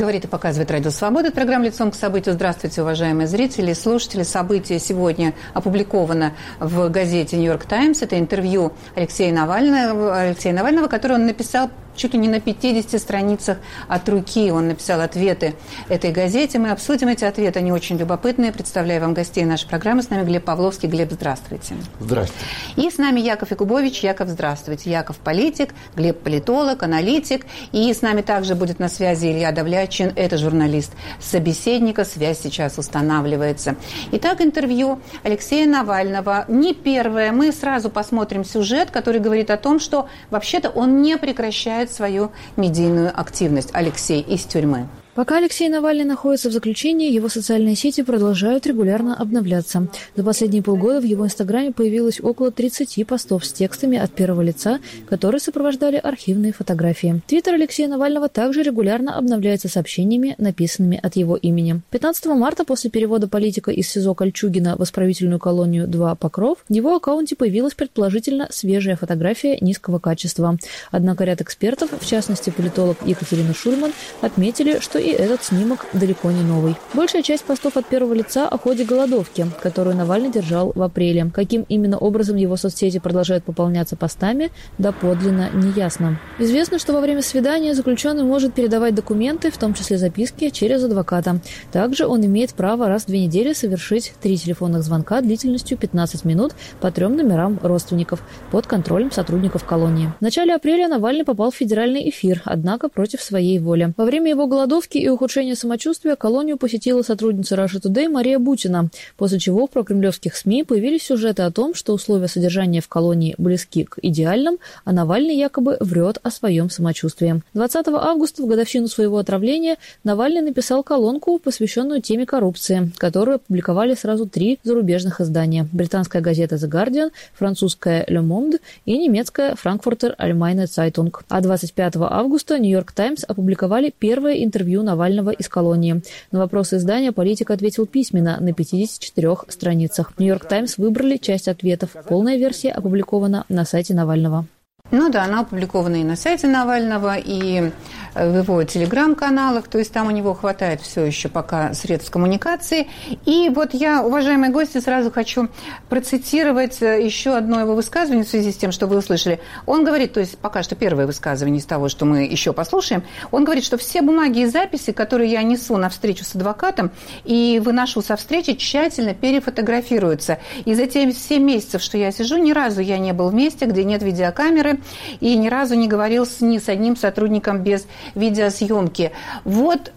Говорит и показывает Радио Свобода. Это программа «Лицом к событию». Здравствуйте, уважаемые зрители и слушатели. Событие сегодня опубликовано в газете «Нью-Йорк Таймс». Это интервью Алексея Навального, Алексея Навального, которое он написал чуть ли не на 50 страницах от руки он написал ответы этой газете. Мы обсудим эти ответы, они очень любопытные. Представляю вам гостей нашей программы. С нами Глеб Павловский. Глеб, здравствуйте. Здравствуйте. И с нами Яков Якубович. Яков, здравствуйте. Яков политик, Глеб политолог, аналитик. И с нами также будет на связи Илья Давлячин. Это журналист собеседника. Связь сейчас устанавливается. Итак, интервью Алексея Навального. Не первое. Мы сразу посмотрим сюжет, который говорит о том, что вообще-то он не прекращает свою медийную активность. Алексей из тюрьмы. Пока Алексей Навальный находится в заключении, его социальные сети продолжают регулярно обновляться. За последние полгода в его инстаграме появилось около 30 постов с текстами от первого лица, которые сопровождали архивные фотографии. Твиттер Алексея Навального также регулярно обновляется сообщениями, написанными от его имени. 15 марта после перевода политика из СИЗО Кольчугина в исправительную колонию 2 Покров, в его аккаунте появилась предположительно свежая фотография низкого качества. Однако ряд экспертов, в частности политолог Екатерина Шульман, отметили, что и этот снимок далеко не новый. Большая часть постов от первого лица о ходе голодовки, которую Навальный держал в апреле. Каким именно образом его соцсети продолжают пополняться постами, доподлинно неясно. Известно, что во время свидания заключенный может передавать документы, в том числе записки, через адвоката. Также он имеет право раз в две недели совершить три телефонных звонка длительностью 15 минут по трем номерам родственников под контролем сотрудников колонии. В начале апреля Навальный попал в федеральный эфир, однако против своей воли. Во время его голодовки Схватки и ухудшения самочувствия колонию посетила сотрудница Russia Today Мария Бутина, после чего в прокремлевских СМИ появились сюжеты о том, что условия содержания в колонии близки к идеальным, а Навальный якобы врет о своем самочувствии. 20 августа, в годовщину своего отравления, Навальный написал колонку, посвященную теме коррупции, которую опубликовали сразу три зарубежных издания. Британская газета The Guardian, французская Le Monde и немецкая Frankfurter Allgemeine Zeitung. А 25 августа Нью-Йорк Таймс опубликовали первое интервью интервью Навального из колонии. На вопросы издания политик ответил письменно на 54 страницах. Нью-Йорк Таймс выбрали часть ответов. Полная версия опубликована на сайте Навального. Ну да, она опубликована и на сайте Навального, и в его телеграм-каналах, то есть там у него хватает все еще пока средств коммуникации. И вот я, уважаемые гости, сразу хочу процитировать э, еще одно его высказывание в связи с тем, что вы услышали. Он говорит, то есть пока что первое высказывание из того, что мы еще послушаем, он говорит, что все бумаги и записи, которые я несу на встречу с адвокатом и выношу со встречи, тщательно перефотографируются. И за те 7 месяцев, что я сижу, ни разу я не был в месте, где нет видеокамеры, и ни разу не говорил с, ни с одним сотрудником без видеосъемки. Вот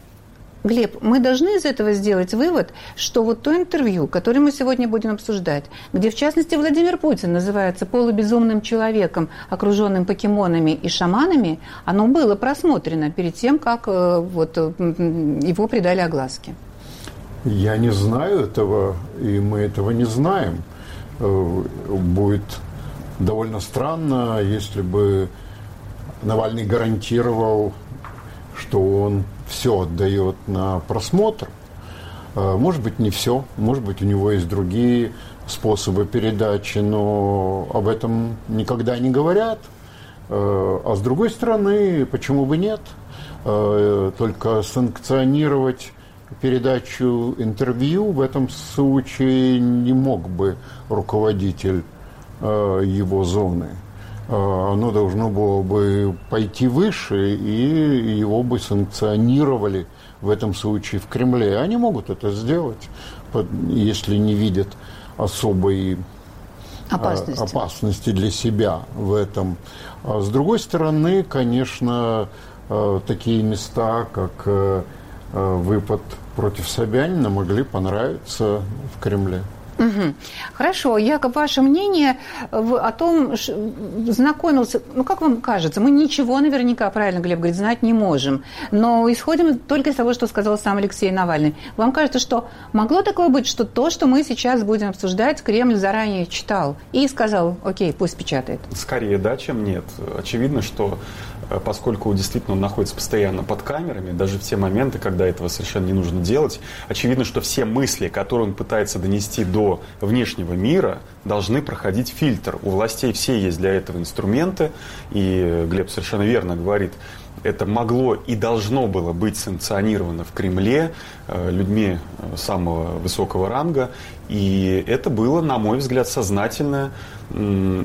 Глеб, мы должны из этого сделать вывод, что вот то интервью, которое мы сегодня будем обсуждать, где, в частности, Владимир Путин называется полубезумным человеком, окруженным покемонами и шаманами, оно было просмотрено перед тем, как э, вот, его придали огласке. Я не знаю этого, и мы этого не знаем. Э, будет довольно странно, если бы Навальный гарантировал, что он все отдает на просмотр. Э, может быть, не все, может быть, у него есть другие способы передачи, но об этом никогда не говорят. Э, а с другой стороны, почему бы нет? Э, только санкционировать передачу интервью в этом случае не мог бы руководитель его зоны, оно должно было бы пойти выше, и его бы санкционировали в этом случае в Кремле. Они могут это сделать, если не видят особой э, опасности. опасности для себя в этом. А с другой стороны, конечно, такие места, как выпад против Собянина, могли понравиться в Кремле. Угу. Хорошо, Яков, ваше мнение о том, знакомился, ну как вам кажется, мы ничего наверняка, правильно Глеб говорит, знать не можем, но исходим только из того, что сказал сам Алексей Навальный. Вам кажется, что могло такое быть, что то, что мы сейчас будем обсуждать, Кремль заранее читал и сказал, окей, пусть печатает? Скорее да, чем нет. Очевидно, что поскольку действительно он находится постоянно под камерами, даже в те моменты, когда этого совершенно не нужно делать, очевидно, что все мысли, которые он пытается донести до внешнего мира, должны проходить фильтр. У властей все есть для этого инструменты, и Глеб совершенно верно говорит, это могло и должно было быть санкционировано в Кремле э, людьми э, самого высокого ранга. И это было, на мой взгляд, сознательное,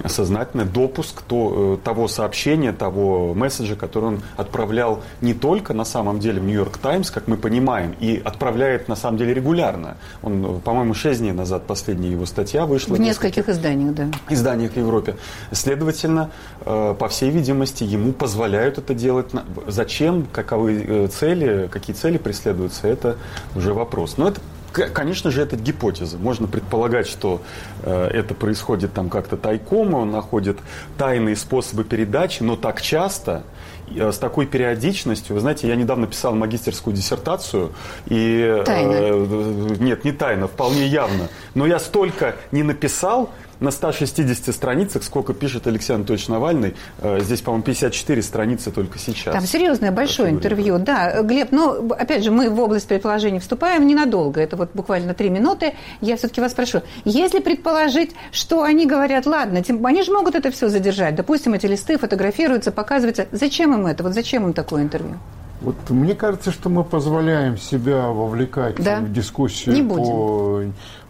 сознательный допуск то, э, того сообщения, того месседжа, который он отправлял не только на самом деле в Нью-Йорк Таймс, как мы понимаем, и отправляет на самом деле регулярно. Он, по-моему, шесть дней назад последняя его статья вышла. В нескольких изданиях, да. Изданиях в Европе. Следовательно, по всей видимости, ему позволяют это делать. Зачем, каковы э, цели, какие цели преследуются, это уже вопрос. Но это Конечно же, это гипотеза. Можно предполагать, что э, это происходит там как-то тайком, он находит тайные способы передачи, но так часто, э, с такой периодичностью. Вы знаете, я недавно писал магистерскую диссертацию, и... Тайна. Э, нет, не тайно, вполне явно. Но я столько не написал, на 160 страницах, сколько пишет Алексей Анатольевич Навальный, э, здесь, по-моему, 54 страницы только сейчас. Там серьезное большое интервью. Да, Глеб, ну, опять же, мы в область предположений вступаем ненадолго, это вот буквально три минуты. Я все-таки вас спрошу, если предположить, что они говорят, ладно, они же могут это все задержать, допустим, эти листы фотографируются, показываются, зачем им это, вот зачем им такое интервью? Вот мне кажется, что мы позволяем себя вовлекать да? в дискуссию по,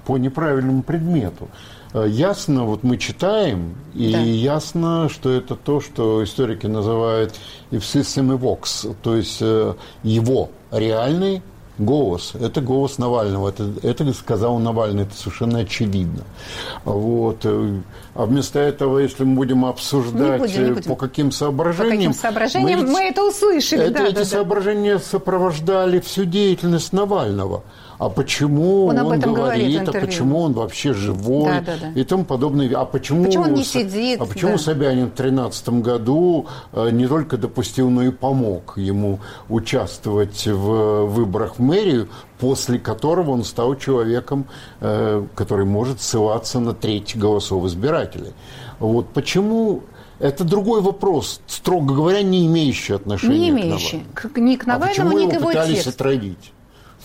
по неправильному предмету. Э, ясно, вот мы читаем, и да. ясно, что это то, что историки называют «ipsissimi vox», то есть э, его реальный голос. Это голос Навального. Это, это сказал Навальный, это совершенно очевидно. Вот. А вместо этого, если мы будем обсуждать, не будем, не будем. по каким соображениям... По каким соображениям мы, мы это услышали. Это, да, эти да, соображения да. сопровождали всю деятельность Навального а почему он, он говорит, говорит а почему он вообще живой да, да, да. и тому подобное. А почему, почему он не сидит? А почему да. Собянин в 2013 году э, не только допустил, но и помог ему участвовать в выборах в мэрию, после которого он стал человеком, э, который может ссылаться на треть голосов избирателей. Вот почему это другой вопрос, строго говоря, не имеющий отношения не имеющий. к Навальному. Ни к Навальному, а ни к его пытались тексту. отравить?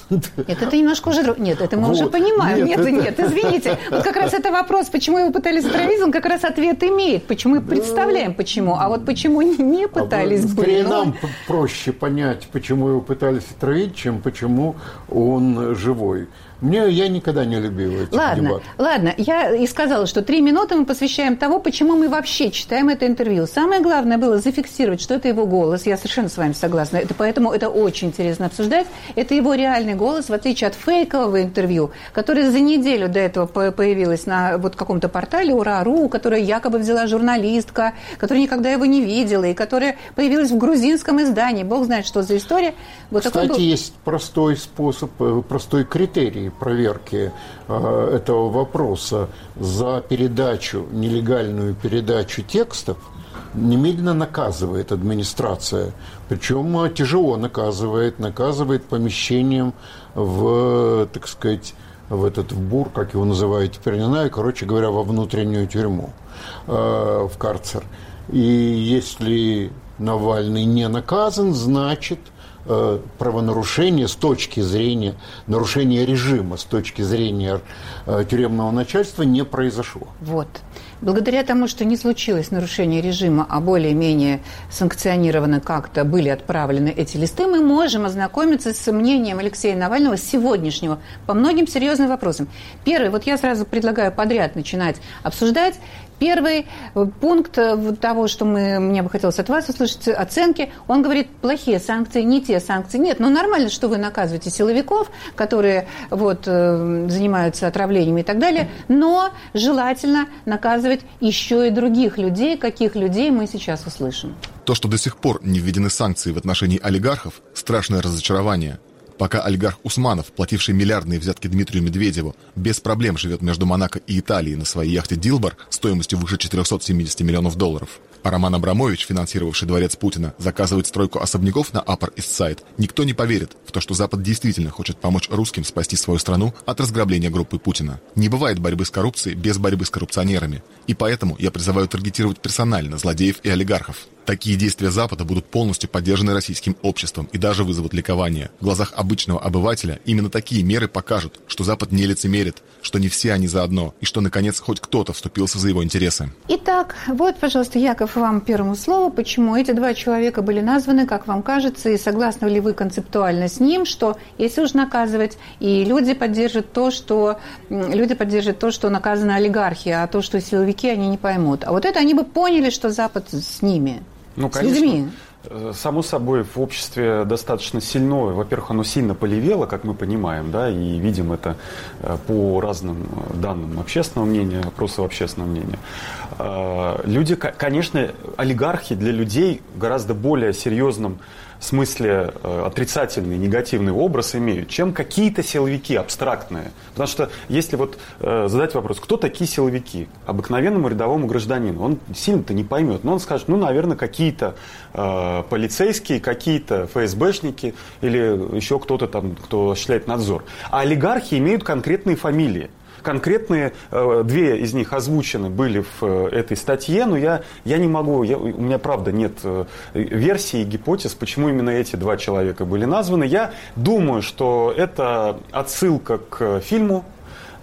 Нет, это немножко уже... Нет, это мы вот. уже понимаем. Нет, нет, это... нет, извините. Вот как раз это вопрос, почему его пытались травить, он как раз ответ имеет. Почему мы представляем, почему. А вот почему не пытались а, бы. нам проще понять, почему его пытались отравить, чем почему он живой. Мне я никогда не любил эти ладно, дебаты. Ладно, я и сказала, что три минуты мы посвящаем того, почему мы вообще читаем это интервью. Самое главное было зафиксировать, что это его голос. Я совершенно с вами согласна. Это, поэтому это очень интересно обсуждать. Это его реальный голос, в отличие от фейкового интервью, которое за неделю до этого появилось на вот каком-то портале Ура.ру, которое якобы взяла журналистка, которая никогда его не видела, и которая появилась в грузинском издании. Бог знает, что за история. Вот Кстати, был... есть простой способ, э, простой критерий проверки э, этого вопроса за передачу, нелегальную передачу текстов немедленно наказывает администрация. Причем э, тяжело наказывает, наказывает помещением в, так сказать, в этот в бур, как его называют теперь не знаю, короче говоря, во внутреннюю тюрьму, э, в карцер. И если Навальный не наказан, значит, правонарушение с точки зрения нарушения режима, с точки зрения э, тюремного начальства не произошло. Вот. Благодаря тому, что не случилось нарушение режима, а более-менее санкционированы как-то были отправлены эти листы, мы можем ознакомиться с мнением Алексея Навального сегодняшнего по многим серьезным вопросам. Первый, вот я сразу предлагаю подряд начинать обсуждать. Первый э, пункт э, того, что мы, мне бы хотелось от вас услышать, оценки, он говорит, плохие санкции, не те санкции. Нет, ну нормально, что вы наказываете силовиков, которые вот, э, занимаются отравлениями и так далее, но желательно наказывать еще и других людей, каких людей мы сейчас услышим. То, что до сих пор не введены санкции в отношении олигархов, страшное разочарование – Пока олигарх Усманов, плативший миллиардные взятки Дмитрию Медведеву, без проблем живет между Монако и Италией на своей яхте «Дилбар» стоимостью выше 470 миллионов долларов, а Роман Абрамович, финансировавший дворец Путина, заказывает стройку особняков на East Side, никто не поверит в то, что Запад действительно хочет помочь русским спасти свою страну от разграбления группы Путина. Не бывает борьбы с коррупцией без борьбы с коррупционерами. И поэтому я призываю таргетировать персонально злодеев и олигархов. Такие действия Запада будут полностью поддержаны российским обществом и даже вызовут ликование. В глазах обычного обывателя именно такие меры покажут, что Запад не лицемерит, что не все они заодно, и что, наконец, хоть кто-то вступился за его интересы. Итак, вот, пожалуйста, Яков, вам первому слову, почему эти два человека были названы, как вам кажется, и согласны ли вы концептуально с ним, что если уж наказывать, и люди поддержат то, что люди поддержат то, что наказана олигархия, а то, что силовики, они не поймут. А вот это они бы поняли, что Запад с ними. Ну, конечно. С людьми. Э, само собой, в обществе достаточно сильно, во-первых, оно сильно полевело, как мы понимаем, да, и видим это э, по разным э, данным общественного мнения, опросов общественного мнения. Люди, конечно, олигархи для людей гораздо более серьезным смысле э, отрицательный, негативный образ имеют, чем какие-то силовики абстрактные. Потому что если вот э, задать вопрос, кто такие силовики? Обыкновенному рядовому гражданину, он сильно-то не поймет. Но он скажет, ну, наверное, какие-то э, полицейские, какие-то ФСБшники или еще кто-то там, кто осуществляет надзор. А олигархи имеют конкретные фамилии. Конкретные э, две из них озвучены были в э, этой статье, но я, я не могу, я, у меня правда нет э, версий и гипотез, почему именно эти два человека были названы. Я думаю, что это отсылка к фильму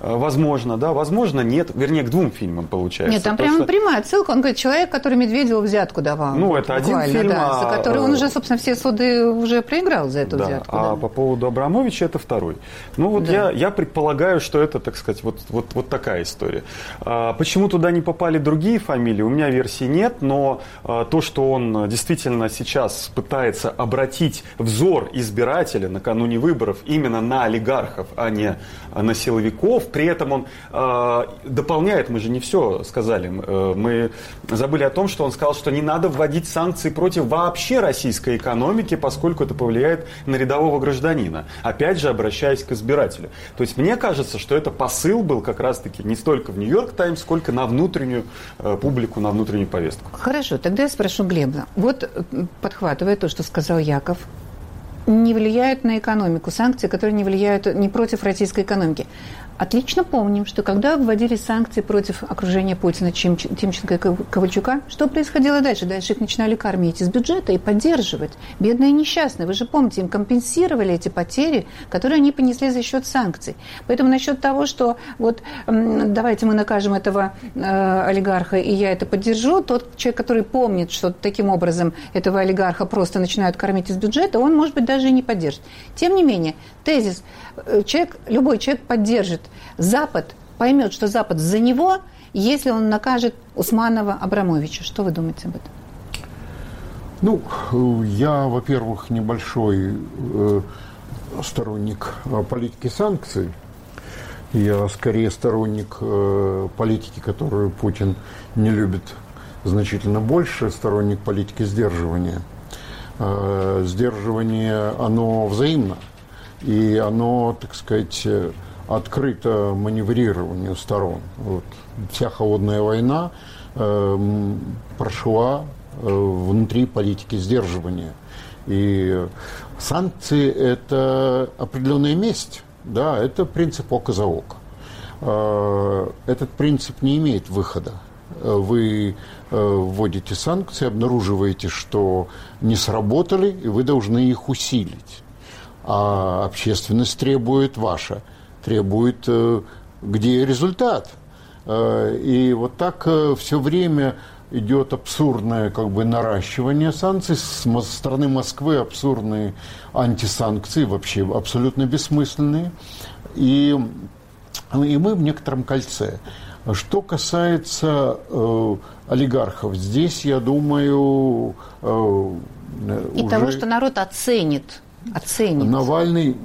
возможно, да, возможно, нет. Вернее, к двум фильмам получается. Нет, там прямо что... прямая ссылка. Он говорит, человек, который Медведеву взятку давал. Ну, это один фильм. Да, а... За который он уже, собственно, все суды уже проиграл за эту да, взятку. А да. по поводу Абрамовича это второй. Ну, вот да. я, я предполагаю, что это, так сказать, вот, вот, вот такая история. А, почему туда не попали другие фамилии, у меня версии нет, но а, то, что он действительно сейчас пытается обратить взор избирателя накануне выборов именно на олигархов, а не на силовиков, при этом он э, дополняет, мы же не все сказали, э, мы забыли о том, что он сказал, что не надо вводить санкции против вообще российской экономики, поскольку это повлияет на рядового гражданина. Опять же, обращаясь к избирателю. То есть мне кажется, что это посыл был как раз-таки не столько в Нью-Йорк Таймс, сколько на внутреннюю э, публику, на внутреннюю повестку. Хорошо, тогда я спрошу Глеба. Вот подхватывая то, что сказал Яков, не влияют на экономику, санкции, которые не влияют не против российской экономики. Отлично помним, что когда вводили санкции против окружения Путина, Тимченко и Ковальчука, что происходило дальше? Дальше их начинали кормить из бюджета и поддерживать. Бедные и несчастные. Вы же помните, им компенсировали эти потери, которые они понесли за счет санкций. Поэтому насчет того, что вот давайте мы накажем этого э, олигарха, и я это поддержу, тот человек, который помнит, что таким образом этого олигарха просто начинают кормить из бюджета, он, может быть, даже и не поддержит. Тем не менее, тезис, э, человек, любой человек поддержит Запад поймет, что Запад за него, если он накажет Усманова Абрамовича. Что вы думаете об этом? Ну, я, во-первых, небольшой э, сторонник э, политики санкций. Я скорее сторонник э, политики, которую Путин не любит значительно больше, сторонник политики сдерживания. Э, сдерживание, оно взаимно. И оно, так сказать, открыто маневрированию сторон. Вот. Вся холодная война э, прошла э, внутри политики сдерживания. И санкции – это определенная месть, да, это принцип око за око. Э, этот принцип не имеет выхода. Вы э, вводите санкции, обнаруживаете, что не сработали, и вы должны их усилить. А общественность требует ваше – требует, э, где результат. Э, и вот так э, все время идет абсурдное как бы наращивание санкций с стороны Москвы, абсурдные антисанкции, вообще абсолютно бессмысленные. И, и мы в некотором кольце. Что касается э, олигархов, здесь, я думаю, э, и уже того, что народ оценит, оценит. Навальный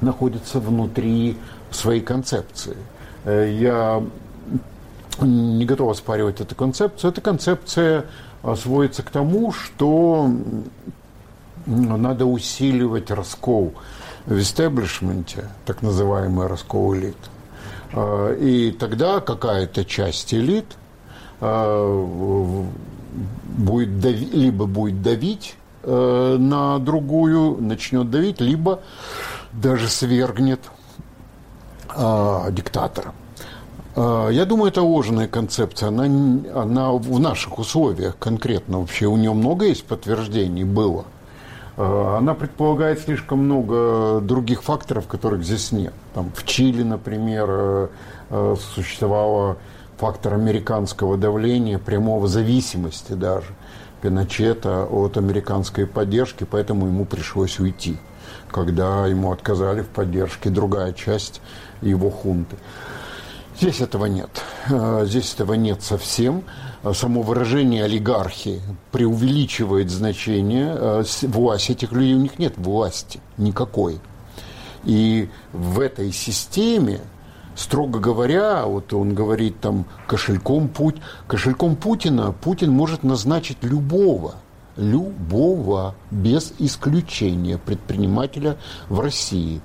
находится внутри своей концепции. Э, я не готов оспаривать эту концепцию. Эта концепция сводится к тому, что надо усиливать раскол в истеблишменте, так называемый раскол элит. Э, и тогда какая-то часть элит э, будет давить, либо будет давить на другую, начнет давить, либо даже свергнет э, диктатора. А, я думаю, это ложная концепция. Она, она в наших условиях конкретно вообще у нее много есть подтверждений было. А, она предполагает слишком много других факторов, которых здесь нет. Там в Чили, например, э, э, существовало фактор американского давления, прямого зависимости даже Пиночета от американской поддержки, поэтому ему пришлось уйти, когда ему отказали в поддержке другая часть его хунты. Здесь этого нет. Э, здесь этого нет совсем. Само выражение олигархии преувеличивает значение э, власти этих людей. У них нет власти никакой. И в этой системе строго говоря, вот он говорит там кошельком путь, кошельком Путина Путин может назначить любого, любого, без исключения предпринимателя в России.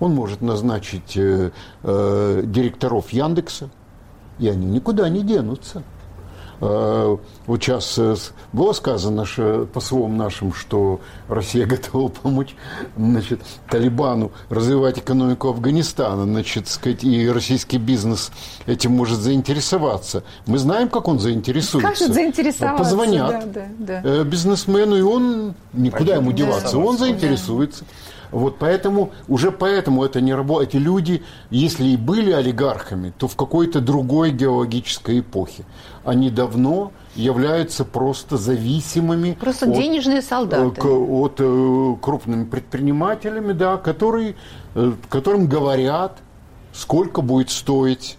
Он может назначить э, э, директоров Яндекса, и они никуда не денутся. Э, вот сейчас э, было сказано что, послом нашим, что Россия готова помочь значит, Талибану развивать экономику Афганистана, значит, сказать, и российский бизнес этим может заинтересоваться. Мы знаем, как он заинтересуется. Скажет заинтересоваться. Позвонят да, да, да. Э, бизнесмену, и он никуда ему деваться, он заинтересуется. Да. Вот поэтому, уже поэтому это не работает. Эти люди, если и были олигархами, то в какой-то другой геологической эпохе. Они давно являются просто зависимыми. Просто от, денежные солдаты. К, от э, крупными предпринимателями, да, которые, э, которым говорят, сколько будет стоить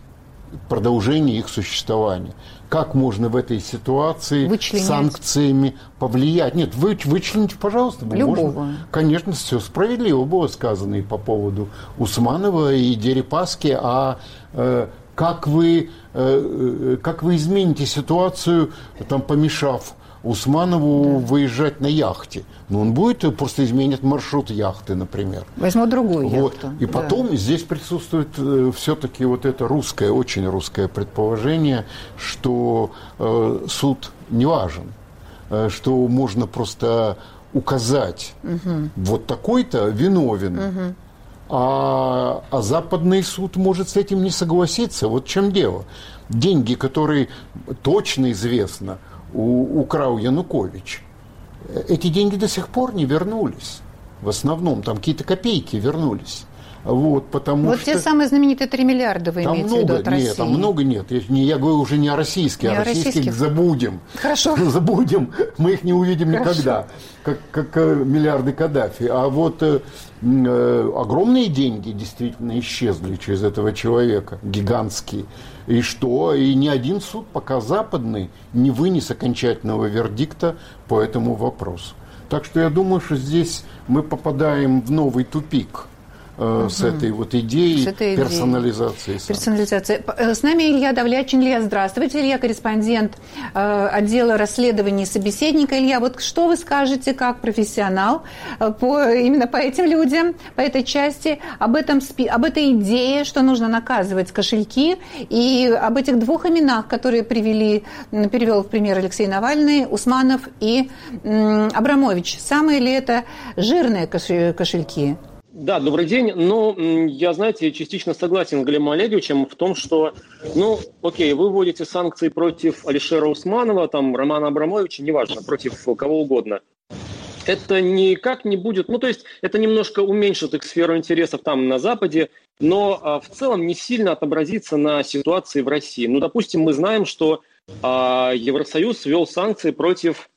продолжение их существования как можно в этой ситуации Вычленять. санкциями повлиять. Нет, вы, вычлените, пожалуйста. Любого. Можно. Конечно, все справедливо было сказано и по поводу Усманова и Дерипаски, а э, как вы, э, э как вы измените ситуацию, там, помешав Усманову да. выезжать на яхте. Но он будет просто изменить маршрут яхты, например. Возьму другую вот. яхту. И потом да. здесь присутствует э, все-таки вот это русское, очень русское предположение, что э, суд не важен, э, что можно просто указать, угу. вот такой-то виновен. Угу. А, а западный суд может с этим не согласиться. Вот в чем дело. Деньги, которые точно известно – украл Янукович, эти деньги до сих пор не вернулись. В основном там какие-то копейки вернулись. Вот, потому вот что... те самые знаменитые 3 миллиарда вы там имеете много, в виду от России? Нет, там много нет. Я, не, я говорю уже не о российских, не а о российских, российских забудем. Хорошо. Забудем, мы их не увидим Хорошо. никогда, как, как миллиарды Каддафи. А вот э, э, огромные деньги действительно исчезли через этого человека, гигантские. И что? И ни один суд, пока западный, не вынес окончательного вердикта по этому вопросу. Так что я думаю, что здесь мы попадаем в новый тупик – угу. с этой вот идеей с этой персонализации. Идеей. Персонализация. Э, с нами Илья Давлячин. Илья, здравствуйте. Илья, корреспондент э, отдела расследований собеседника. Илья, вот что вы скажете как профессионал по, именно по этим людям, по этой части, об, этом, об этой идее, что нужно наказывать кошельки, и об этих двух именах, которые привели, перевел в пример Алексей Навальный, Усманов и Абрамович. Самые ли это жирные кошельки? Да, добрый день. Ну, я, знаете, частично согласен с Глебом Олеговичем в том, что, ну, окей, вы вводите санкции против Алишера Усманова, там, Романа Абрамовича, неважно, против кого угодно. Это никак не будет, ну, то есть это немножко уменьшит их сферу интересов там на Западе, но а, в целом не сильно отобразится на ситуации в России. Ну, допустим, мы знаем, что а, Евросоюз ввел санкции против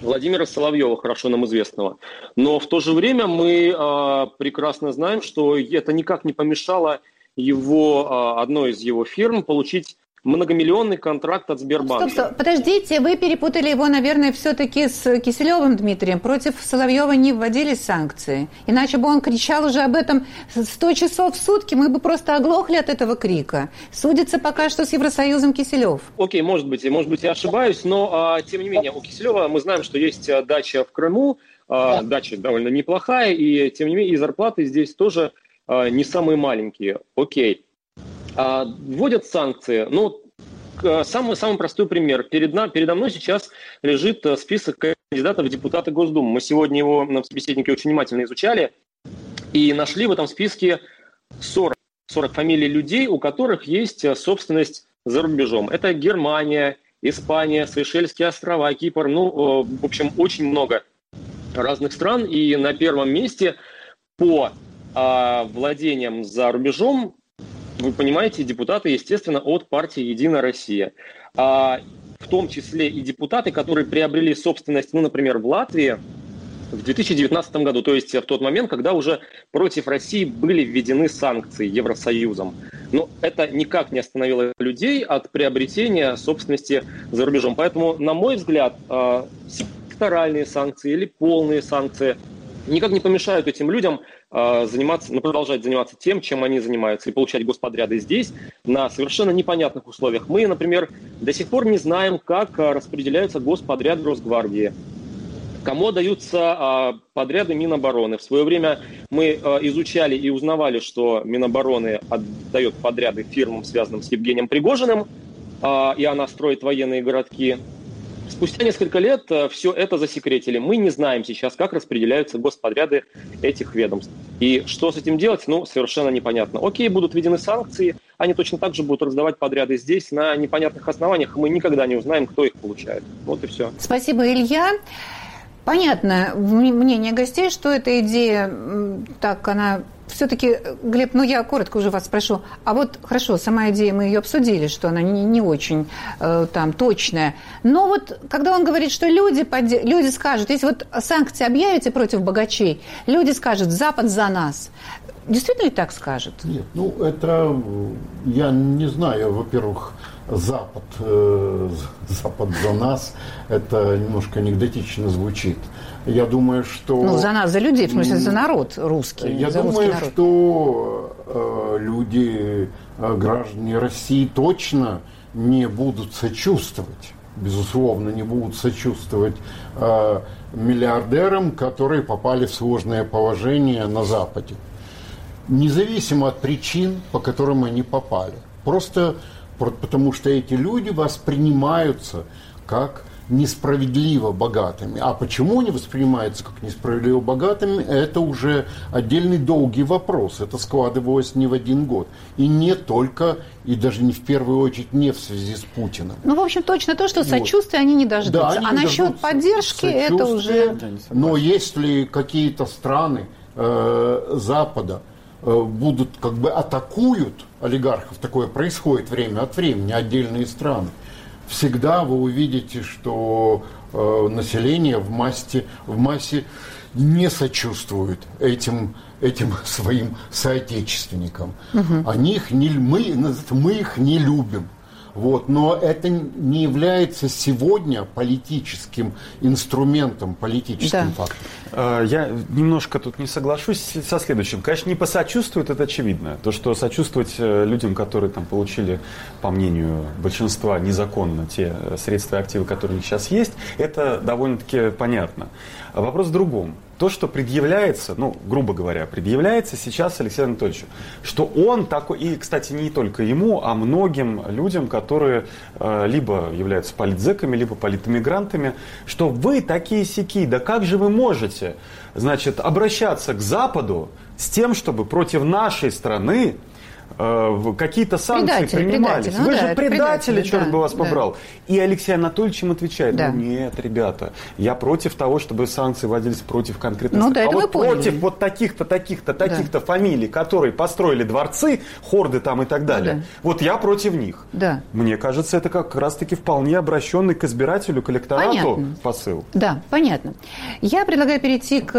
Владимира Соловьева, хорошо нам известного. Но в то же время мы э, прекрасно знаем, что это никак не помешало его, э, одной из его фирм получить многомиллионный контракт от Сбербанка. Стоп, стоп, подождите, вы перепутали его, наверное, все-таки с Киселевым Дмитрием. Против Соловьева не вводились санкции. Иначе бы он кричал уже об этом 100 часов в сутки, мы бы просто оглохли от этого крика. Судится пока что с Евросоюзом Киселев. Окей, может быть, может быть, я ошибаюсь, но а, тем не менее у Киселева мы знаем, что есть а, дача в Крыму, а, дача довольно неплохая, и тем не менее и зарплаты здесь тоже а, не самые маленькие. Окей. А, вводят санкции. Ну, самый, самый простой пример. Перед, передо мной сейчас лежит э, список кандидатов в депутаты Госдумы. Мы сегодня его на собеседнике очень внимательно изучали и нашли в этом списке 40 40 фамилий людей, у которых есть э, собственность за рубежом. Это Германия, Испания, Сейшельские острова, Кипр, ну, в общем, очень много разных стран. И на первом месте по а, владениям за рубежом, вы понимаете, депутаты, естественно, от партии «Единая Россия». А, в том числе и депутаты, которые приобрели собственность, ну, например, в Латвии, в 2019 году, то есть в тот момент, когда уже против России были введены санкции Евросоюзом. Но это никак не остановило людей от приобретения собственности за рубежом. Поэтому, на мой взгляд, а, секторальные санкции или полные санкции никак не помешают этим людям а, заниматься, ну, продолжать заниматься тем, чем они занимаются, и получать господряды здесь на совершенно непонятных условиях. Мы, например, до сих пор не знаем, как а, распределяются господряды Росгвардии. Кому даются а, подряды Минобороны? В свое время мы а, изучали и узнавали, что Минобороны отдает подряды фирмам, связанным с Евгением Пригожиным, а, и она строит военные городки. Спустя несколько лет все это засекретили. Мы не знаем сейчас, как распределяются господряды этих ведомств. И что с этим делать, ну, совершенно непонятно. Окей, будут введены санкции, они точно так же будут раздавать подряды здесь на непонятных основаниях, мы никогда не узнаем, кто их получает. Вот и все. Спасибо, Илья. Понятно мнение гостей, что эта идея, так, она все-таки, Глеб, ну я коротко уже вас спрошу, а вот хорошо, сама идея, мы ее обсудили, что она не, не очень э, там точная, но вот когда он говорит, что люди, люди скажут, если вот санкции объявите против богачей, люди скажут, Запад за нас, действительно ли так скажет? Нет, ну это, я не знаю, во-первых, Запад, э, Запад за нас, это немножко анекдотично звучит. Я думаю, что... Ну, за нас, за людей, в смысле, за народ русский. Я за думаю, народ. что э, люди, э, граждане России точно не будут сочувствовать, безусловно, не будут сочувствовать э, миллиардерам, которые попали в сложное положение на Западе. Независимо от причин, по которым они попали. Просто потому что эти люди воспринимаются как несправедливо богатыми. А почему они воспринимаются как несправедливо богатыми, это уже отдельный долгий вопрос. Это складывалось не в один год. И не только, и даже не в первую очередь не в связи с Путиным. Ну, в общем, точно то, что сочувствия вот. они не дождутся. Да, они а насчет поддержки это уже... Но если какие-то страны э, Запада Э, будут как бы атакуют олигархов, такое происходит время от времени, отдельные страны, всегда вы увидите, что э, население в массе, в массе не сочувствует этим, этим своим соотечественникам. Угу. Они их не, мы, мы их не любим. Вот. Но это не является сегодня политическим инструментом, политическим да. фактом. А, я немножко тут не соглашусь со следующим. Конечно, не посочувствует, это очевидно. То, что сочувствовать э, людям, которые там получили, по мнению большинства, незаконно те э, средства и активы, которые у них сейчас есть, это довольно-таки понятно. А вопрос в другом то, что предъявляется, ну, грубо говоря, предъявляется сейчас Алексею Анатольевичу, что он такой, и, кстати, не только ему, а многим людям, которые э, либо являются политзеками, либо политэмигрантами, что вы такие сики, да как же вы можете, значит, обращаться к Западу с тем, чтобы против нашей страны какие-то санкции предатели, принимались. Предатели. Ну, Вы да, же предатели, черт да, бы вас да. побрал. И Алексей Анатольевич им отвечает, да. ну нет, ребята, я против того, чтобы санкции вводились против конкретных ну, да, А вот против вот таких-то, таких-то, таких-то да. фамилий, которые построили дворцы, хорды там и так далее, да. вот я против них. Да. Мне кажется, это как раз-таки вполне обращенный к избирателю, к электорату понятно. посыл. Да, понятно. Я предлагаю перейти к,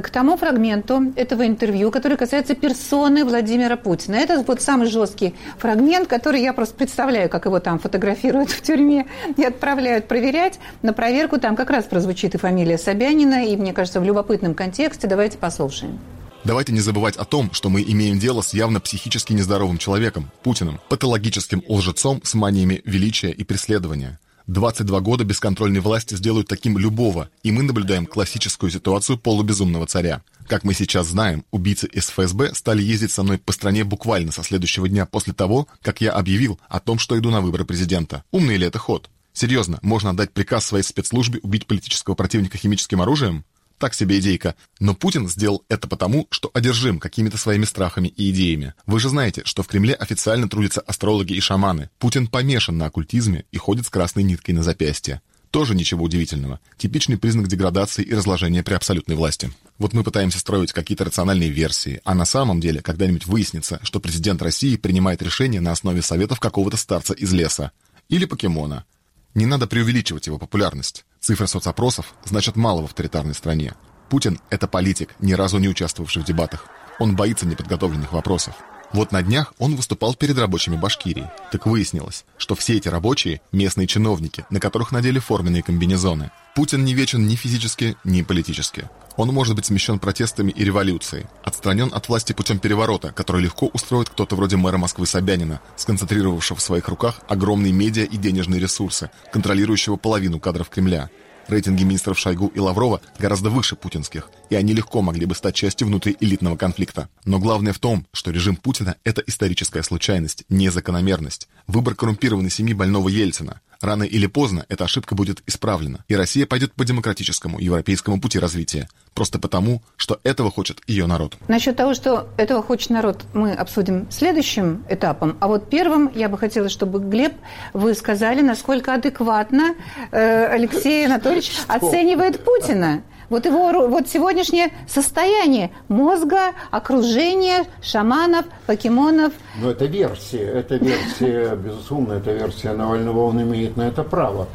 к тому фрагменту этого интервью, который касается персоны Владимира Путина. Это вот самый жесткий фрагмент, который я просто представляю, как его там фотографируют в тюрьме и отправляют проверять. На проверку там как раз прозвучит и фамилия Собянина, и, мне кажется, в любопытном контексте. Давайте послушаем. Давайте не забывать о том, что мы имеем дело с явно психически нездоровым человеком, Путиным, патологическим лжецом с маниями величия и преследования. 22 года бесконтрольной власти сделают таким любого, и мы наблюдаем классическую ситуацию полубезумного царя. Как мы сейчас знаем, убийцы из ФСБ стали ездить со мной по стране буквально со следующего дня после того, как я объявил о том, что иду на выборы президента. Умный ли это ход? Серьезно, можно отдать приказ своей спецслужбе убить политического противника химическим оружием? Так себе идейка. Но Путин сделал это потому, что одержим какими-то своими страхами и идеями. Вы же знаете, что в Кремле официально трудятся астрологи и шаманы. Путин помешан на оккультизме и ходит с красной ниткой на запястье. Тоже ничего удивительного. Типичный признак деградации и разложения при абсолютной власти. Вот мы пытаемся строить какие-то рациональные версии, а на самом деле когда-нибудь выяснится, что президент России принимает решения на основе советов какого-то старца из леса. Или покемона. Не надо преувеличивать его популярность. Цифры соцопросов значат мало в авторитарной стране. Путин — это политик, ни разу не участвовавший в дебатах. Он боится неподготовленных вопросов. Вот на днях он выступал перед рабочими Башкирии. Так выяснилось, что все эти рабочие – местные чиновники, на которых надели форменные комбинезоны. Путин не вечен ни физически, ни политически. Он может быть смещен протестами и революцией, отстранен от власти путем переворота, который легко устроит кто-то вроде мэра Москвы Собянина, сконцентрировавшего в своих руках огромные медиа и денежные ресурсы, контролирующего половину кадров Кремля. Рейтинги министров Шойгу и Лаврова гораздо выше путинских, и они легко могли бы стать частью внутриэлитного конфликта. Но главное в том, что режим Путина – это историческая случайность, не закономерность. Выбор коррумпированной семьи больного Ельцина. Рано или поздно эта ошибка будет исправлена, и Россия пойдет по демократическому, европейскому пути развития. Просто потому, что этого хочет ее народ. Насчет того, что этого хочет народ, мы обсудим следующим этапом. А вот первым я бы хотела, чтобы, Глеб, вы сказали, насколько адекватно э, Алексей Анатольевич оценивает Путина. Вот его вот сегодняшнее состояние мозга, окружения, шаманов, покемонов. Но это версия, это версия, безусловно, это версия Навального, он имеет на это право.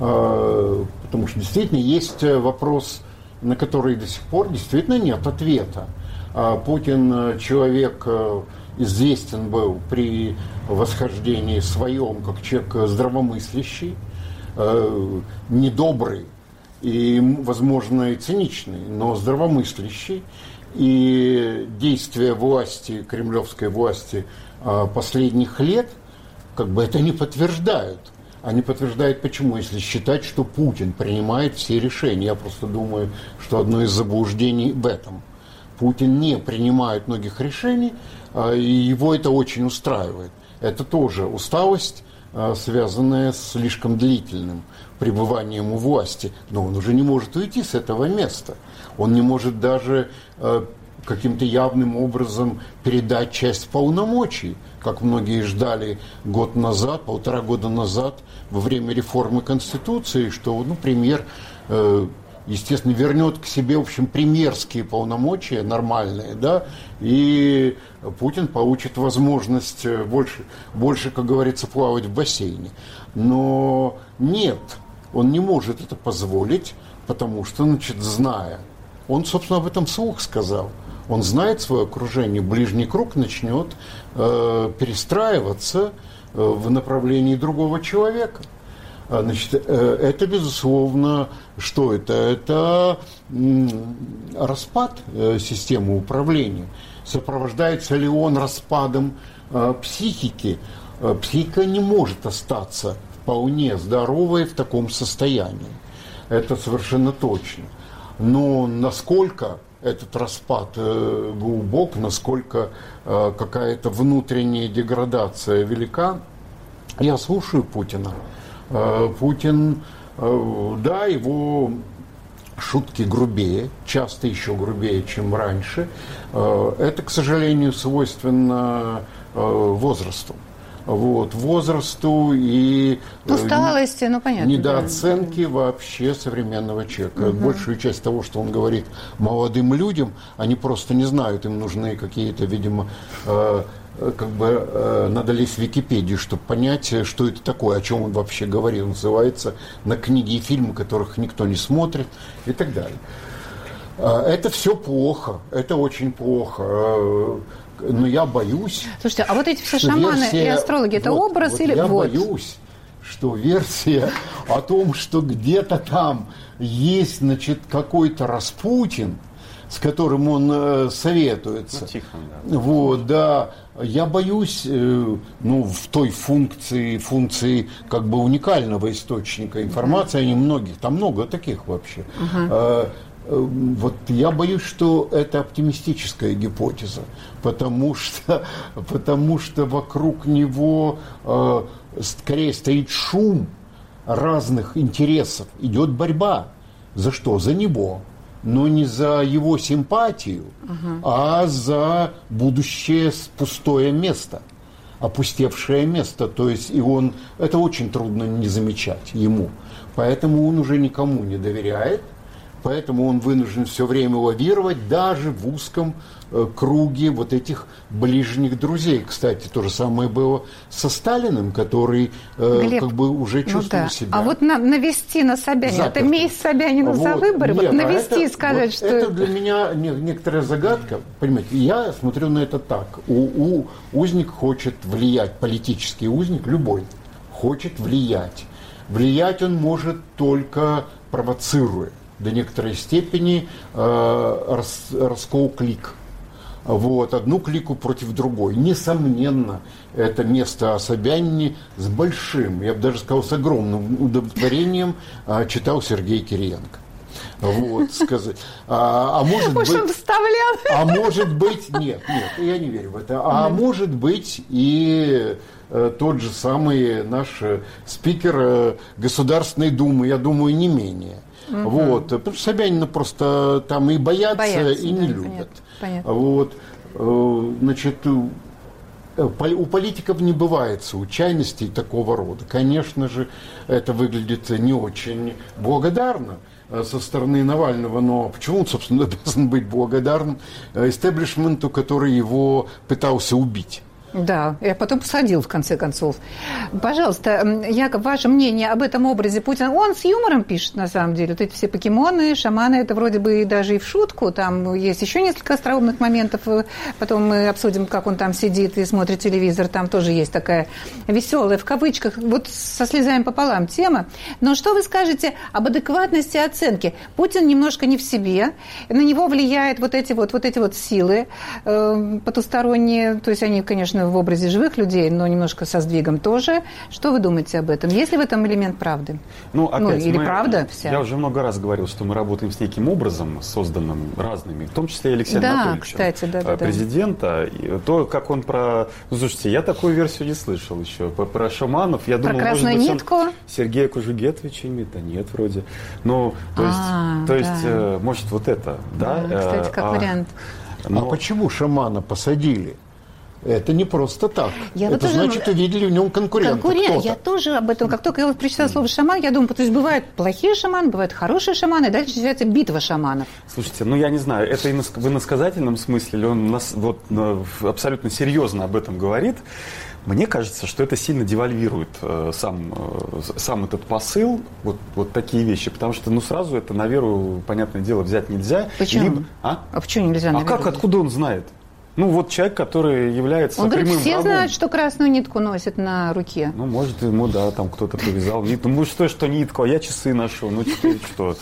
А, потому что действительно есть вопрос, на который до сих пор действительно нет ответа. А Путин человек э, известен был при восхождении своем, как человек здравомыслящий, э, недобрый, и, возможно, циничный, но здравомыслящий. И действия власти, кремлевской власти а, последних лет, как бы это не подтверждают. Они подтверждают почему, если считать, что Путин принимает все решения. Я просто думаю, что одно из заблуждений в этом. Путин не принимает многих решений, а, и его это очень устраивает. Это тоже усталость, а, связанная с слишком длительным пребыванием у власти, но он уже не может уйти с этого места. Он не может даже э, каким-то явным образом передать часть полномочий, как многие ждали год назад, полтора года назад, во время реформы Конституции, что ну, премьер, э, естественно, вернет к себе, в общем, премьерские полномочия нормальные, да, и Путин получит возможность э, больше, больше, как говорится, плавать в бассейне. Но нет, он не может это позволить, потому что, значит, зная, он, собственно, об этом слух сказал, он знает свое окружение, ближний круг начнет э, перестраиваться э, в направлении другого человека. А, значит, э, это, безусловно, что это? Это м, распад э, системы управления. Сопровождается ли он распадом э, психики? Э, психика не может остаться вполне здоровые в таком состоянии. Это совершенно точно. Но насколько этот распад э, глубок, насколько э, какая-то внутренняя деградация велика, я слушаю Путина. Э, Путин, да, его шутки грубее, часто еще грубее, чем раньше. Это, к сожалению, свойственно возрасту вот, возрасту и э, усталости, ну понятно. Недооценки да. вообще современного человека. Угу. Большую часть того, что он говорит молодым людям, они просто не знают, им нужны какие-то, видимо, э, как бы э, надо лезть в Википедию, чтобы понять, что это такое, о чем он вообще говорил. Называется на книги и фильмы, которых никто не смотрит и так далее. Э, это все плохо, это очень плохо. Э, но я боюсь. Слушайте, а вот эти все шаманы версия, и астрологи, это вот, образ вот или я вот? боюсь, что версия о том, что где-то там есть, значит, какой-то Распутин, с которым он э, советуется. Ну, тихо, да. Вот, да. Я боюсь, э, ну, в той функции, функции как бы уникального источника информации, uh-huh. они многих, там много таких вообще. Uh-huh. Эм, вот я боюсь, что это оптимистическая гипотеза, потому что, потому что вокруг него э, скорее стоит шум разных интересов, идет борьба. За что? За него. но не за его симпатию, угу. а за будущее пустое место, опустевшее место. То есть и он, это очень трудно не замечать ему. Поэтому он уже никому не доверяет, поэтому он вынужден все время лавировать даже в узком Э, круге вот этих ближних друзей. Кстати, то же самое было со Сталиным, который э, Глеб, как бы уже чувствовал ну, да. себя. А вот на, навести на Собянина, это месть Собянина вот. за выборы, Нет, вот навести и сказать, вот что... Это для меня не, некоторая загадка, понимаете, я смотрю на это так. У, у узник хочет влиять, политический узник, любой, хочет влиять. Влиять он может только провоцируя до некоторой степени э, рас, раскол клик вот, одну клику против другой. Несомненно, это место о Собянине с большим, я бы даже сказал, с огромным удовлетворением а, читал Сергей Кириенко. Вот, сказать. А, а может быть... вставлял. А может быть... Нет, нет, я не верю в это. А может быть и э, тот же самый наш э, спикер э, Государственной Думы, я думаю, не менее. Угу. Вот, потому что Собянина просто там и боятся, боятся и не да, любят. Понятно. Вот, э, значит, э, у политиков не бывает случайностей такого рода. Конечно же, это выглядит не очень благодарно э, со стороны Навального, но почему он, собственно, должен быть благодарным истеблишменту, который его пытался убить? Да, я потом посадил, в конце концов. Пожалуйста, Яков, ваше мнение об этом образе Путина? Он с юмором пишет, на самом деле. Вот эти все покемоны, шаманы, это вроде бы даже и в шутку. Там есть еще несколько остроумных моментов. Потом мы обсудим, как он там сидит и смотрит телевизор. Там тоже есть такая веселая, в кавычках, вот со слезами пополам тема. Но что вы скажете об адекватности оценки? Путин немножко не в себе. На него влияют вот эти вот, вот, эти вот силы э, потусторонние. То есть они, конечно, в образе живых людей, но немножко со сдвигом тоже. Что вы думаете об этом? Есть ли в этом элемент правды? Ну, опять, ну или мы, правда вся? Я уже много раз говорил, что мы работаем с неким образом, созданным разными, в том числе и Алексеем да, кстати, да, да, президента. Да. То, как он про... Ну, слушайте, я такую версию не слышал еще. Про, про шаманов. Я про думал, красную может быть, нитку? Он Сергея Кужугетовича имеет? Да нет, вроде. Ну, то есть, а, то да. есть э, может, вот это, да? да кстати, как а, вариант. Но... А почему шамана посадили? Это не просто так. Я это вот значит, тоже... увидели в нем конкурента. Конкурент. Я тоже об этом. Как только я вот прочитала слово шаман, я думаю, то есть бывают плохие шаманы, бывают хорошие шаманы, и дальше начинается битва шаманов. Слушайте, ну я не знаю, это в иносказательном смысле, или он нас вот абсолютно серьезно об этом говорит. Мне кажется, что это сильно девальвирует э, сам, э, сам этот посыл, вот, вот такие вещи, потому что ну сразу это на веру, понятное дело, взять нельзя. Почему? Либо, а? а почему нельзя? А как, откуда он знает? Ну, вот человек, который является Он говорит, все врагом. знают, что красную нитку носит на руке. Ну, может, ему, да, там кто-то повязал нитку. Ну, что, что нитку, а я часы ношу. Ну, теперь что?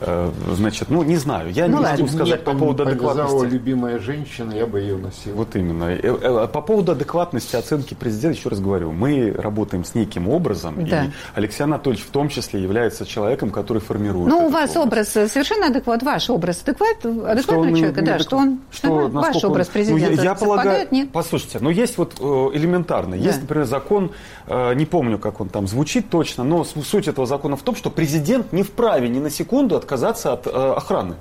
Э, значит, ну, не знаю, я ну, не могу сказать по поводу адекватности. любимая женщина, я бы ее носил. Вот именно. Э, э, по поводу адекватности оценки президента, еще раз говорю, мы работаем с неким образом, да. и Алексей Анатольевич в том числе является человеком, который формирует Ну, у вас образ. образ совершенно адекват, ваш образ адекват, адекватного человека, да, что он, что, ваш образ президента ну, я, я полагаю, нет? Послушайте, ну, есть вот элементарно, да. есть, например, закон, не помню, как он там звучит точно, но суть этого закона в том, что президент не вправе ни на секунду от отказаться от э, охраны.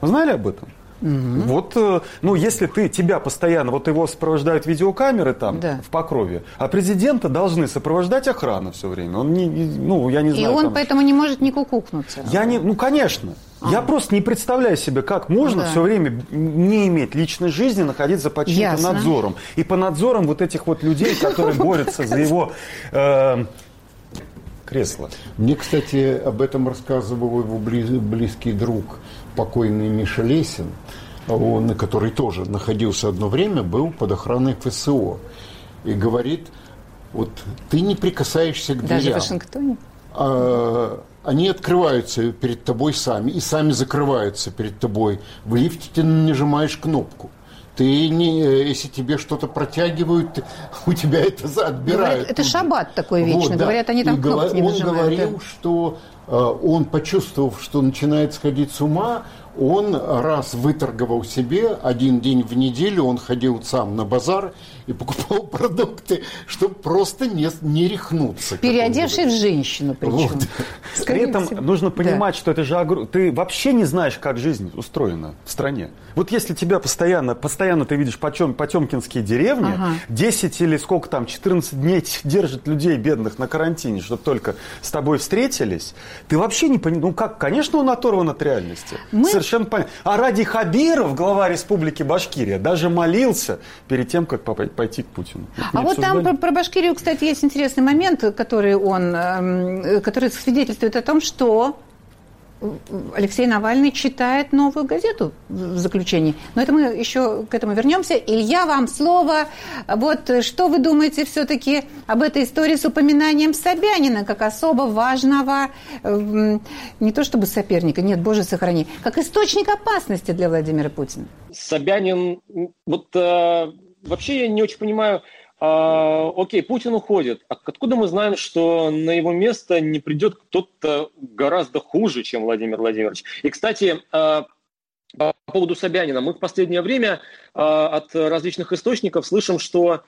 Вы знали об этом? Угу. Вот, э, ну, если ты, тебя постоянно, вот его сопровождают видеокамеры там, да. в Покрове, а президента должны сопровождать охрана все время. Он не, ну, я не знаю. И он там... поэтому не может не кукукнуться. Я не, ну, конечно. А. Я просто не представляю себе, как можно да. все время не иметь личной жизни, находиться под чьим-то надзором. И по надзорам вот этих вот людей, которые борются за его э, кресло. Мне, кстати, об этом рассказывал его близкий друг, покойный Миша Лесин, он, который тоже находился одно время, был под охраной ФСО. И говорит, вот ты не прикасаешься к дверям. Даже в Вашингтоне? А, они открываются перед тобой сами и сами закрываются перед тобой. В лифте ты нажимаешь кнопку. Ты не, если тебе что-то протягивают, у тебя это отбирают. Говорят, это шаббат такой вечно. Вот, да. Говорят, они там и кнопки не Он говорил, да. что э, он, почувствовав, что начинает сходить с ума, он раз выторговал себе, один день в неделю он ходил сам на базар и покупал продукты, чтобы просто не, не рехнуться. Переодевший в женщину причем. Вот. При этом всего. нужно понимать, да. что это же огр... ты вообще не знаешь, как жизнь устроена в стране. Вот если тебя постоянно, постоянно ты видишь потем, потемкинские деревни, ага. 10 или сколько там, 14 дней держат людей бедных на карантине, чтобы только с тобой встретились, ты вообще не понимаешь, ну как, конечно, он оторван от реальности. Мы... Совершенно понятно. А ради Хабиров, глава республики Башкирия, даже молился перед тем, как пойти к Путину. а вот там про, про Башкирию, кстати, есть интересный момент, который он, эм, который свидетельствует о том, что Алексей Навальный читает новую газету в заключении. Но это мы еще к этому вернемся. Илья, вам слово. Вот что вы думаете все-таки об этой истории с упоминанием Собянина как особо важного, не то чтобы соперника, нет, боже сохрани, как источник опасности для Владимира Путина? Собянин, вот э, вообще я не очень понимаю, а, окей, Путин уходит. А откуда мы знаем, что на его место не придет кто-то гораздо хуже, чем Владимир Владимирович? И, кстати, а, по поводу Собянина. Мы в последнее время а, от различных источников слышим, что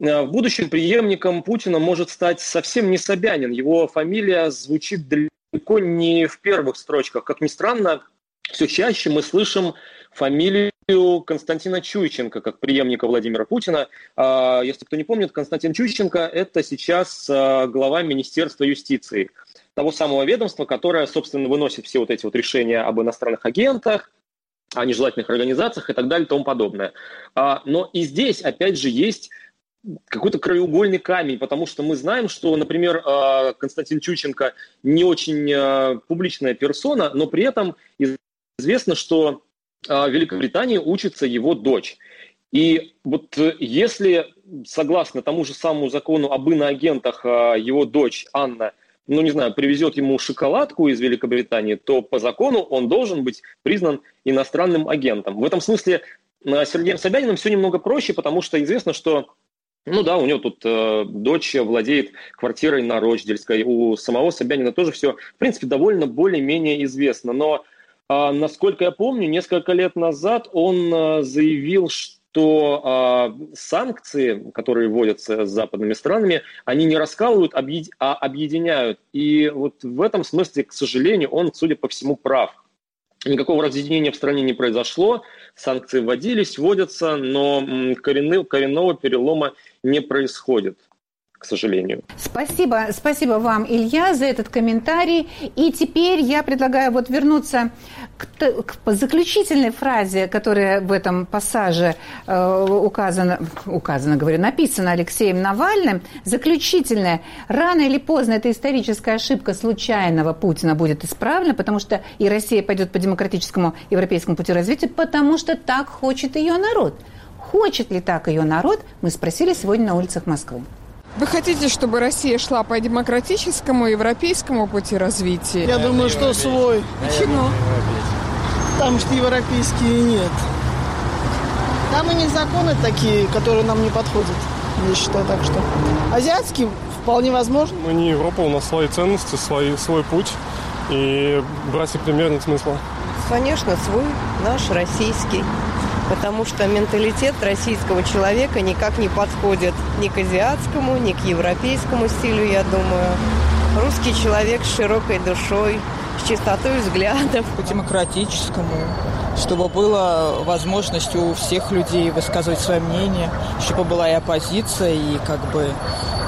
в будущем преемником Путина может стать совсем не Собянин. Его фамилия звучит далеко не в первых строчках. Как ни странно, все чаще мы слышим фамилию Константина Чуйченко как преемника Владимира Путина. А, если кто не помнит, Константин Чуйченко – это сейчас а, глава Министерства юстиции, того самого ведомства, которое, собственно, выносит все вот эти вот решения об иностранных агентах, о нежелательных организациях и так далее и тому подобное. А, но и здесь, опять же, есть какой-то краеугольный камень, потому что мы знаем, что, например, Константин Чученко не очень публичная персона, но при этом известно, что в Великобритании учится его дочь. И вот э, если, согласно тому же самому закону об иноагентах, а, его дочь Анна, ну, не знаю, привезет ему шоколадку из Великобритании, то по закону он должен быть признан иностранным агентом. В этом смысле с Сергеем Собяниным все немного проще, потому что известно, что ну да, у него тут э, дочь владеет квартирой на Рочдельской, у самого Собянина тоже все, в принципе, довольно более-менее известно. Но а, насколько я помню, несколько лет назад он а, заявил, что а, санкции, которые вводятся с западными странами, они не раскалывают, а объединяют. И вот в этом смысле, к сожалению, он, судя по всему, прав. Никакого разъединения в стране не произошло, санкции вводились, вводятся, но коренного перелома не происходит к сожалению. Спасибо, спасибо вам, Илья, за этот комментарий. И теперь я предлагаю вот вернуться к, к заключительной фразе, которая в этом пассаже э, указана, указана, говорю, написана Алексеем Навальным. Заключительная. Рано или поздно эта историческая ошибка случайного Путина будет исправлена, потому что и Россия пойдет по демократическому европейскому пути развития, потому что так хочет ее народ. Хочет ли так ее народ, мы спросили сегодня на улицах Москвы. Вы хотите, чтобы Россия шла по демократическому европейскому пути развития? Я думаю, что свой. Почему? Там что европейские нет. Там и не законы такие, которые нам не подходят. Я считаю так, что азиатские вполне возможно. Мы не Европа, у нас свои ценности, свой, свой путь. И брать их пример нет смысла. Конечно, свой, наш, российский потому что менталитет российского человека никак не подходит ни к азиатскому, ни к европейскому стилю, я думаю. Русский человек с широкой душой, с чистотой взглядов. По демократическому, чтобы была возможность у всех людей высказывать свое мнение, чтобы была и оппозиция, и как бы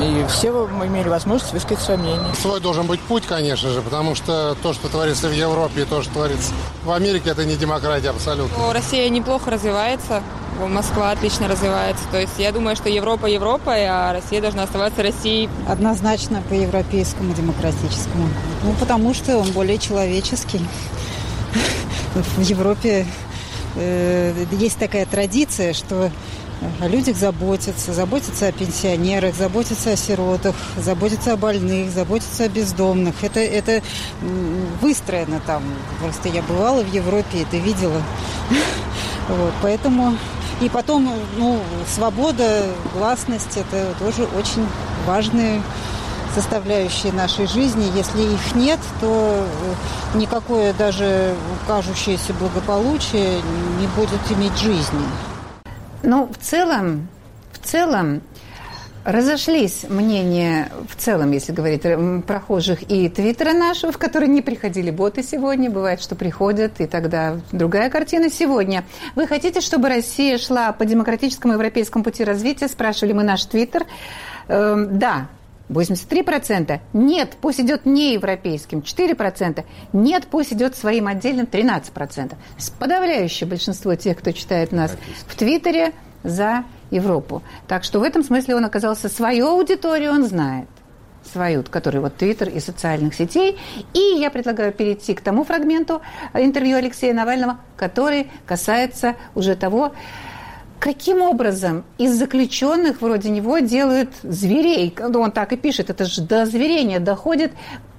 и все имели возможность высказать свое мнение. Свой должен быть путь, конечно же, потому что то, что творится в Европе, и то, что творится в Америке, это не демократия абсолютно. Россия неплохо развивается, Москва отлично развивается. То есть я думаю, что Европа Европа, а Россия должна оставаться Россией. Однозначно по европейскому демократическому. Ну, потому что он более человеческий. В Европе э, есть такая традиция, что о людях заботятся, заботятся о пенсионерах, заботятся о сиротах, заботятся о больных, заботятся о бездомных. Это, это выстроено там. Просто я бывала в Европе, это видела. Вот, поэтому и потом, ну, свобода, гласность – это тоже очень важные составляющие нашей жизни. Если их нет, то никакое даже кажущееся благополучие не будет иметь жизни. Ну, в целом, в целом, Разошлись мнения в целом, если говорить прохожих и твиттера нашего, в который не приходили боты сегодня. Бывает, что приходят, и тогда другая картина сегодня. Вы хотите, чтобы Россия шла по демократическому европейскому пути развития? Спрашивали мы наш твиттер. Эм, да, 83%. Нет, пусть идет не европейским. 4%. Нет, пусть идет своим отдельным. 13%. Подавляющее большинство тех, кто читает нас в Твиттере, за Европу. Так что в этом смысле он оказался свою аудиторию, он знает свою, который вот Твиттер и социальных сетей. И я предлагаю перейти к тому фрагменту интервью Алексея Навального, который касается уже того, каким образом из заключенных вроде него делают зверей. Ну, он так и пишет, это же до зверения доходит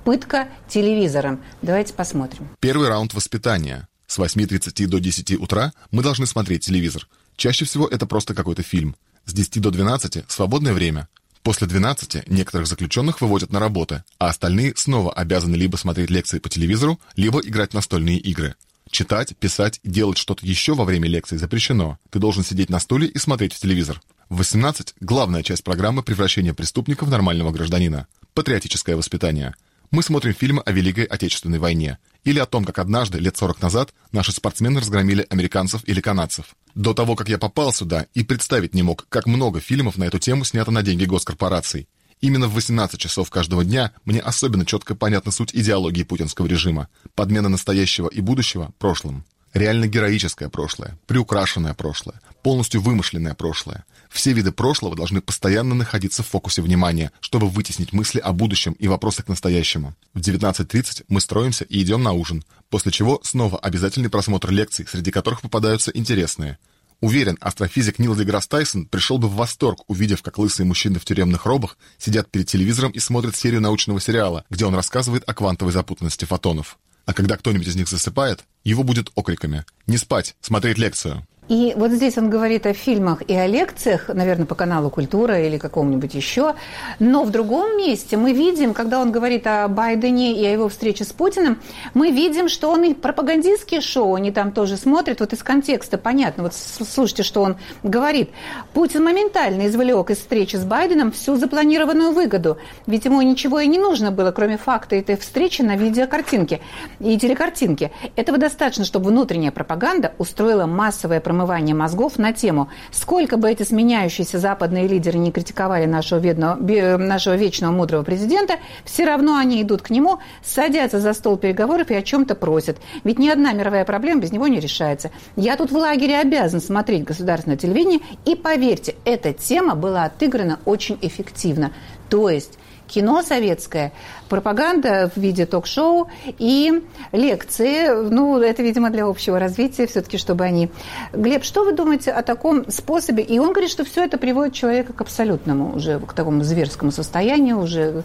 пытка телевизором. Давайте посмотрим. Первый раунд воспитания. С 8.30 до 10 утра мы должны смотреть телевизор. Чаще всего это просто какой-то фильм. С 10 до 12 – свободное время. После 12 некоторых заключенных выводят на работы, а остальные снова обязаны либо смотреть лекции по телевизору, либо играть в настольные игры. Читать, писать делать что-то еще во время лекции запрещено. Ты должен сидеть на стуле и смотреть в телевизор. В 18 – главная часть программы превращения преступника в нормального гражданина. Патриотическое воспитание – мы смотрим фильмы о Великой Отечественной войне или о том, как однажды, лет 40 назад, наши спортсмены разгромили американцев или канадцев. До того, как я попал сюда, и представить не мог, как много фильмов на эту тему снято на деньги госкорпораций. Именно в 18 часов каждого дня мне особенно четко понятна суть идеологии путинского режима, подмена настоящего и будущего прошлым. Реально героическое прошлое, приукрашенное прошлое, полностью вымышленное прошлое. Все виды прошлого должны постоянно находиться в фокусе внимания, чтобы вытеснить мысли о будущем и вопросы к настоящему. В 19.30 мы строимся и идем на ужин, после чего снова обязательный просмотр лекций, среди которых попадаются интересные. Уверен, астрофизик Нил Деграсс Тайсон пришел бы в восторг, увидев, как лысые мужчины в тюремных робах сидят перед телевизором и смотрят серию научного сериала, где он рассказывает о квантовой запутанности фотонов. А когда кто-нибудь из них засыпает, его будет окриками «Не спать! Смотреть лекцию!» И вот здесь он говорит о фильмах и о лекциях, наверное, по каналу «Культура» или какому-нибудь еще. Но в другом месте мы видим, когда он говорит о Байдене и о его встрече с Путиным, мы видим, что он и пропагандистские шоу, они там тоже смотрят. Вот из контекста понятно. Вот слушайте, что он говорит. Путин моментально извлек из встречи с Байденом всю запланированную выгоду. Ведь ему ничего и не нужно было, кроме факта этой встречи на видеокартинке и телекартинке. Этого достаточно, чтобы внутренняя пропаганда устроила массовое промоушен промывания мозгов на тему, сколько бы эти сменяющиеся западные лидеры не критиковали нашего, бедного, нашего вечного мудрого президента, все равно они идут к нему, садятся за стол переговоров и о чем-то просят. Ведь ни одна мировая проблема без него не решается. Я тут в лагере обязан смотреть государственное телевидение, и поверьте, эта тема была отыграна очень эффективно. То есть кино советское, пропаганда в виде ток-шоу и лекции. Ну, это, видимо, для общего развития, все-таки, чтобы они... Глеб, что вы думаете о таком способе? И он говорит, что все это приводит человека к абсолютному, уже к такому зверскому состоянию, уже,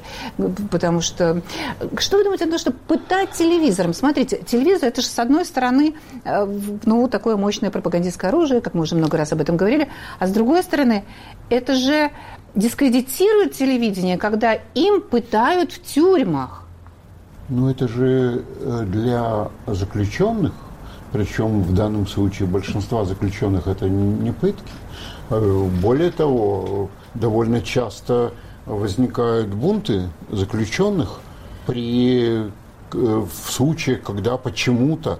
потому что... Что вы думаете о том, что пытать телевизором? Смотрите, телевизор, это же, с одной стороны, э, ну, такое мощное пропагандистское оружие, как мы уже много раз об этом говорили, а с другой стороны, это же дискредитируют телевидение, когда им пытают в тюрьмах. Ну, это же э, для заключенных, причем в данном случае большинства заключенных это не пытки. Э, более того, довольно часто возникают бунты заключенных при, э, в случаях, когда почему-то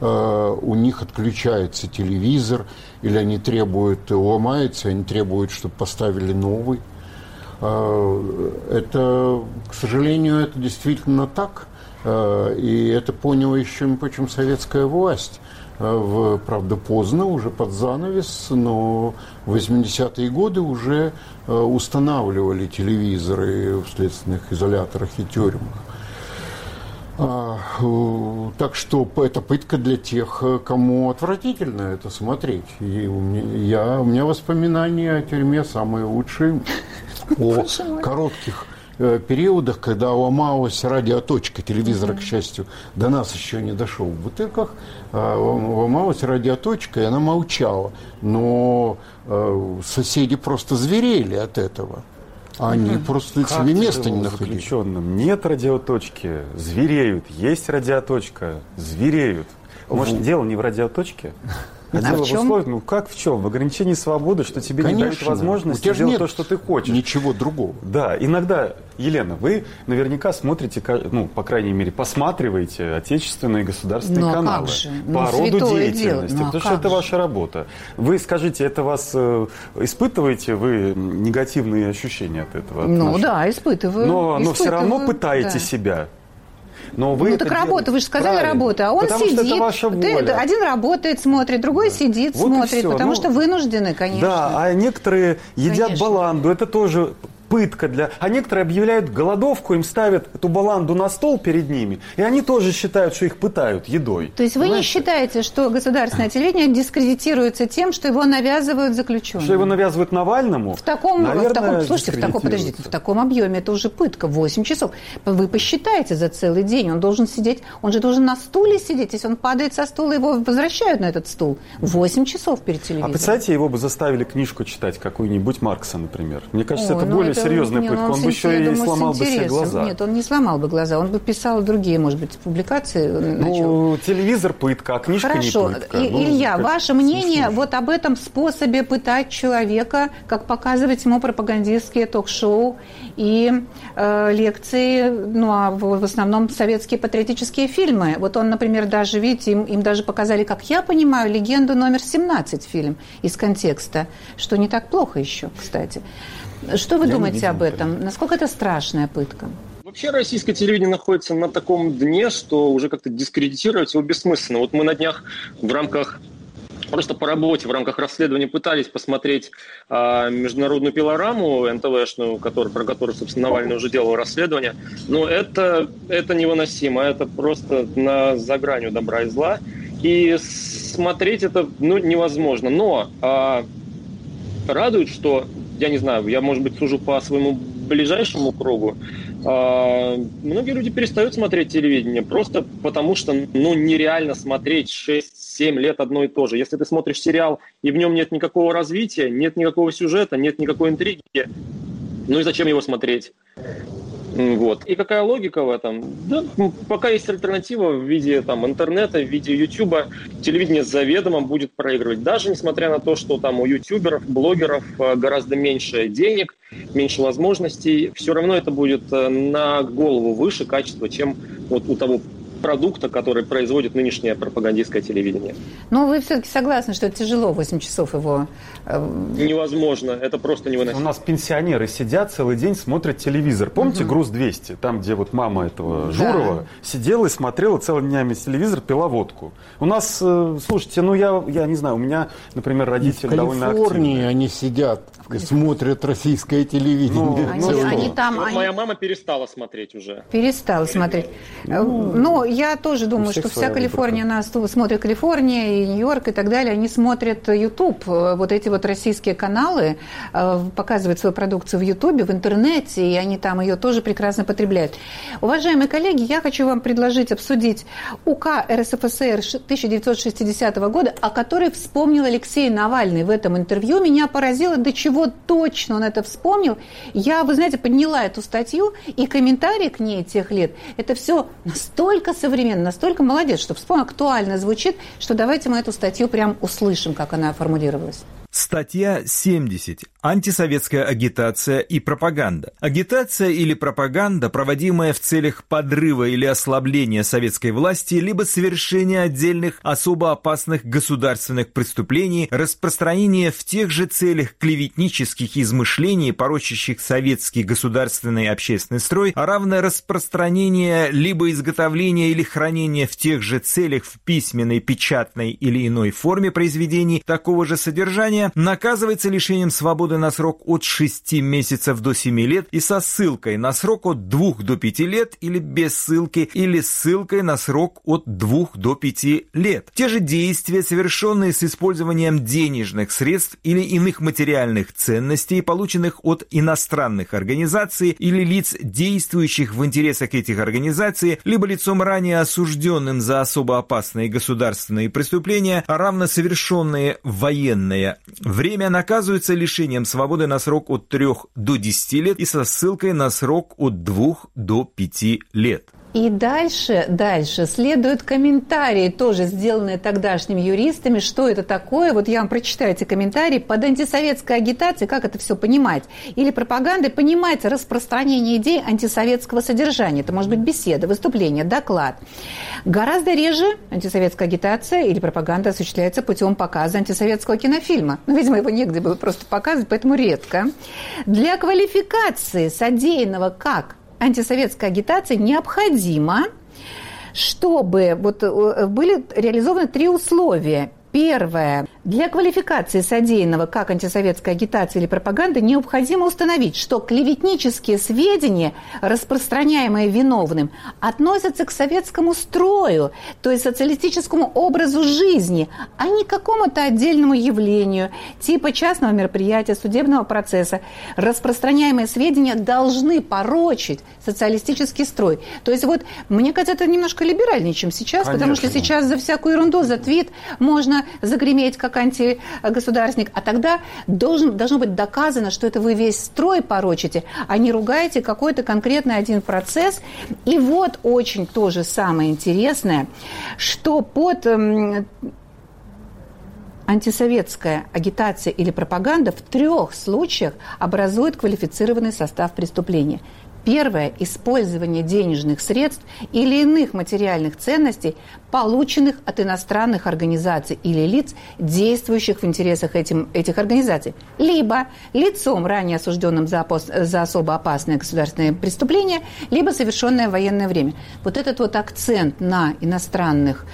у них отключается телевизор, или они требуют, ломается, они требуют, чтобы поставили новый. Э, это, к сожалению, это действительно так. Э, и это поняла еще, прочим, советская власть. В, правда, поздно, уже под занавес, но в 80-е годы уже устанавливали телевизоры в следственных изоляторах и тюрьмах. А, э, так что это пытка для тех, э, кому отвратительно это смотреть. И у меня, я, у меня воспоминания о тюрьме самые лучшие, о коротких э, периодах, когда ломалась радиоточка телевизора, к счастью, до нас еще не дошел в бутылках, а, ломалась радиоточка, и она молчала. Но соседи просто зверели от этого. Они просто Как себе места не находили. заключенным. Нет радиоточки, звереют. Есть радиоточка, звереют. Может, дело не в радиоточке? А, А дело в чем? условиях, ну как в чем? В ограничении свободы, что тебе не дают Конечно. У тебя же делать нет то, что ты хочешь. Ничего другого. Да, иногда, Елена, вы наверняка смотрите, ну, по крайней мере, посматриваете отечественные государственные Ну, а каналы как же? по Ну, роду святое дело. деятельности, Ну, потому что как это же? ваша работа. Вы скажите, это вас э, испытываете вы негативные ощущения от этого? Ну нашего? да, испытываю. Но, но все равно испытываю, пытаете да. себя. Но вы ну так работа, делаете вы же сказали правильно. работа, а он Потому сидит. что это ваша Ты- воля. один работает, смотрит, другой сидит, Вот смотрит, потому Ну, что вынуждены, конечно. Да, а некоторые едят Конечно. баланду, это тоже пытка для... А некоторые объявляют голодовку, им ставят эту баланду на стол перед ними, и они тоже считают, что их пытают едой. То есть вы не Понимаете? считаете, что государственное телевидение дискредитируется тем, что его навязывают заключенным? Что его навязывают Навальному? В таком, Наверное, в таком, слушайте, в таком, подождите, в таком объеме это уже пытка, 8 часов. Вы посчитайте за целый день, он должен сидеть, он же должен на стуле сидеть, если он падает со стула, его возвращают на этот стул. 8 часов перед А телевизором. представьте, его бы заставили книжку читать, какую-нибудь Маркса, например. Мне кажется, Ой, это ну более серьезная не, пытка. ну, Он с бы еще и думаю, сломал бы себе глаза. Нет, он не сломал бы глаза, он бы писал другие, может быть, публикации. начал. Ну, телевизор пытка, а книжка Хорошо. не пытка. И- Ну, Илья, ваше мнение вот об этом способе пытать человека, как показывать ему пропагандистские ток-шоу и э, лекции, ну, а в, в основном советские патриотические фильмы. Вот он, например, даже, видите, им, им даже показали, как я понимаю, легенду номер 17 фильм из контекста, что не так плохо еще, кстати. Что вы Я думаете об этом? Насколько это страшная пытка? Вообще российское телевидение находится на таком дне, что уже как-то дискредитировать его бессмысленно. Вот мы на днях в рамках просто по работе, в рамках расследования пытались посмотреть а, международную пилораму НТВшную, который, про которую, собственно, Навальный уже делал расследование. Но это, это невыносимо, это просто на, за гранью добра и зла. И смотреть это ну, невозможно. Но а, радует, что, я не знаю, я, может быть, сужу по своему ближайшему кругу, а, многие люди перестают смотреть телевидение просто потому, что ну, нереально смотреть 6-7 лет одно и то же. Если ты смотришь сериал, и в нем нет никакого развития, нет никакого сюжета, нет никакой интриги, ну и зачем его смотреть? Вот. И какая логика в этом? Да, м, пока есть альтернатива в виде там, интернета, в виде ютуба, телевидение заведомо будет проигрывать. Даже несмотря на то, что там у ютуберов, блогеров э, гораздо меньше денег, меньше возможностей, все равно это будет э, на голову выше качество, чем вот у того продукта, который производит нынешнее пропагандистское телевидение. Но вы все-таки согласны, что тяжело 8 часов его... э, Невозможно, это просто У невыносимо. нас пенсионеры сидят целый день, смотрят телевизор. Помните Мгм. «Груз 200»? Там, где вот мама этого Журова сидела и смотрела целыми днями телевизор, пила водку. У нас, э, слушайте, ну я, я не знаю, у меня, например, в родители довольно Калифорнии активные. они сидят и смотрят российское телевидение. Они- целый они день. там- Ну, они- Моя мама перестала смотреть уже. Перестала смотреть. Ну, я тоже думаю, что вся Калифорния нас смотрит Калифорния и Нью-Йорк и так далее. Они смотрят YouTube, вот эти вот российские каналы э, показывают свою продукцию в YouTube, в интернете, и они там ее тоже прекрасно потребляют. Уважаемые коллеги, я хочу вам предложить обсудить УК РСФСР 1960 года, о которой вспомнил Алексей Навальный в этом интервью. Меня поразило, до чего точно он это вспомнил. Я, вы знаете, подняла эту статью, и комментарии к ней тех лет, это все настолько современно, настолько молодец, что вспомнил, актуально звучит, что давайте мы эту статью прям услышим, как она формулировалась. Статья 70. Антисоветская агитация и пропаганда. Агитация или пропаганда, проводимая в целях подрыва или ослабления советской власти, либо совершения отдельных особо опасных государственных преступлений, распространение в тех же целях клеветнических измышлений, порочащих советский государственный общественный строй, а равно распространение либо изготовление или хранение в тех же целях в письменной, печатной или иной форме произведений такого же содержания, наказывается лишением свободы на срок от 6 месяцев до 7 лет и со ссылкой на срок от 2 до 5 лет или без ссылки, или ссылкой на срок от 2 до 5 лет. Те же действия, совершенные с использованием денежных средств или иных материальных ценностей, полученных от иностранных организаций или лиц, действующих в интересах этих организаций, либо лицом ранее осужденным за особо опасные государственные преступления, а равно совершенные военное Время наказывается лишением свободы на срок от 3 до 10 лет и со ссылкой на срок от 2 до 5 лет. И дальше, дальше следуют комментарии, тоже сделанные тогдашними юристами, что это такое. Вот я вам прочитаю эти комментарии. Под антисоветской агитацией, как это все понимать? Или пропагандой понимается распространение идей антисоветского содержания. Это может быть беседа, выступление, доклад. Гораздо реже антисоветская агитация или пропаганда осуществляется путем показа антисоветского кинофильма. Ну, видимо, его негде было просто показывать, поэтому редко. Для квалификации содеянного как антисоветской агитации необходимо, чтобы вот э, были реализованы три условия. Первое. Для квалификации содеянного как антисоветской агитации или пропаганды необходимо установить, что клеветнические сведения, распространяемые виновным, относятся к советскому строю, то есть социалистическому образу жизни, а не к какому-то отдельному явлению, типа частного мероприятия, судебного процесса. Распространяемые сведения должны порочить социалистический строй. То есть вот, мне кажется, это немножко либеральнее, чем сейчас, Конечно. потому что сейчас за всякую ерунду, за твит можно загреметь как антигосударственник, а тогда должен, должно быть доказано, что это вы весь строй порочите, а не ругаете какой-то конкретный один процесс. И вот очень тоже самое интересное, что под эм, антисоветская агитация или пропаганда в трех случаях образует квалифицированный состав преступления – Первое – использование денежных средств или иных материальных ценностей, полученных от иностранных организаций или лиц, действующих в интересах этим, этих организаций. Либо лицом, ранее осужденным за, за особо опасное государственное преступление, либо совершенное в военное время. Вот этот вот акцент на иностранных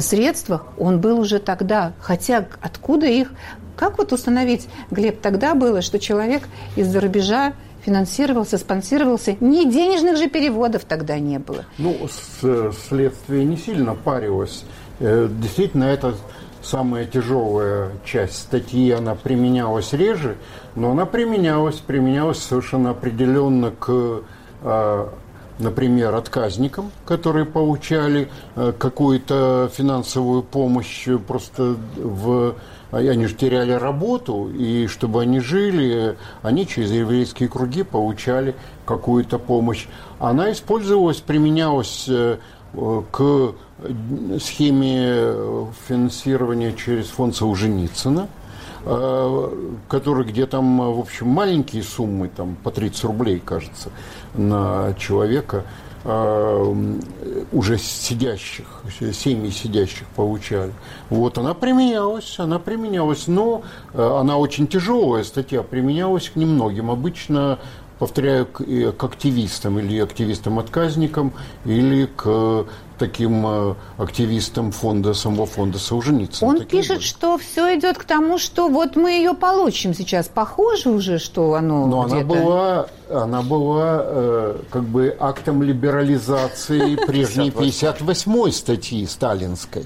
средствах, он был уже тогда. Хотя откуда их... Как вот установить, Глеб, тогда было, что человек из-за рубежа финансировался, спонсировался. Ни денежных же переводов тогда не было. Ну, следствие не сильно парилось. Э, действительно, это самая тяжелая часть статьи, она применялась реже, но она применялась, применялась совершенно определенно к э, например, отказникам, которые получали э, какую-то финансовую помощь просто в а они же теряли работу, и чтобы они жили, они через еврейские круги получали какую-то помощь. Она использовалась, применялась э, к схеме финансирования через фонд Солженицына, э, который где там, в общем, маленькие суммы, там по 30 рублей, кажется, на человека – Э, уже сидящих, семьи сидящих получали. Вот она применялась, она применялась, но э, она очень тяжелая статья, применялась к немногим. Обычно повторяю, к, к активистам или активистам-отказникам, или к таким э, активистам фонда, самого фонда Солженицына. Он пишет, были. что все идет к тому, что вот мы ее получим сейчас. Похоже уже, что оно Но она была, она была э, как бы актом либерализации прежней 58-й статьи сталинской.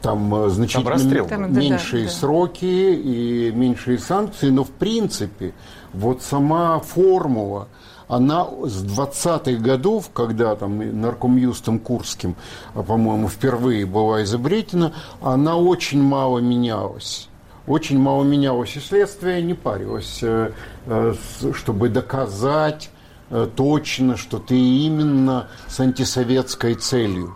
Там э, значительно Там меньшие да, да. сроки и меньшие санкции, но в принципе вот сама формула, она с 20-х годов, когда там наркомюстом Курским, а, по-моему, впервые была изобретена, она очень мало менялась. Очень мало менялось, и следствие не парилось, э, э, чтобы доказать э, точно, что ты именно с антисоветской целью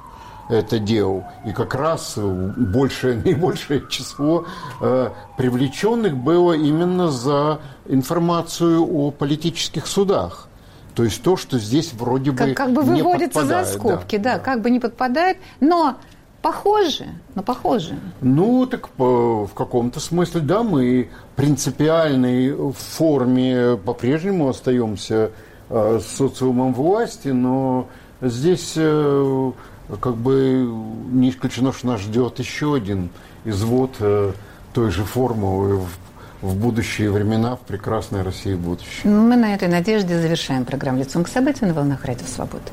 это делал. И как раз большее, наибольшее число э, привлеченных было именно за информацию о политических судах. То есть то, что здесь вроде бы как, бы не выводится за скобки, да, да, как бы не подпадает, но похоже, но похоже. Ну, так в каком-то смысле, да, мы принципиальной форме по-прежнему остаемся э, социумом власти, но здесь э, как бы не исключено, что нас ждет еще один извод э, той же формулы в, в будущие времена, в прекрасной России будущем. Мы на этой надежде завершаем программу «Лицом к событию» на волнах Радио Свободы.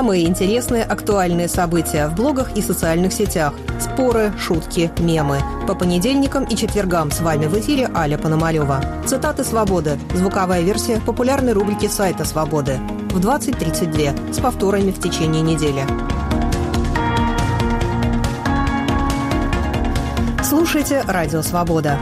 Самые интересные актуальные события в блогах и социальных сетях. Споры, шутки, мемы. По понедельникам и четвергам с вами в эфире Аля Пономарева. Цитаты «Свободы». Звуковая версия популярной рубрики сайта «Свободы». В 20.32 с повторами в течение недели. Слушайте «Радио Свобода».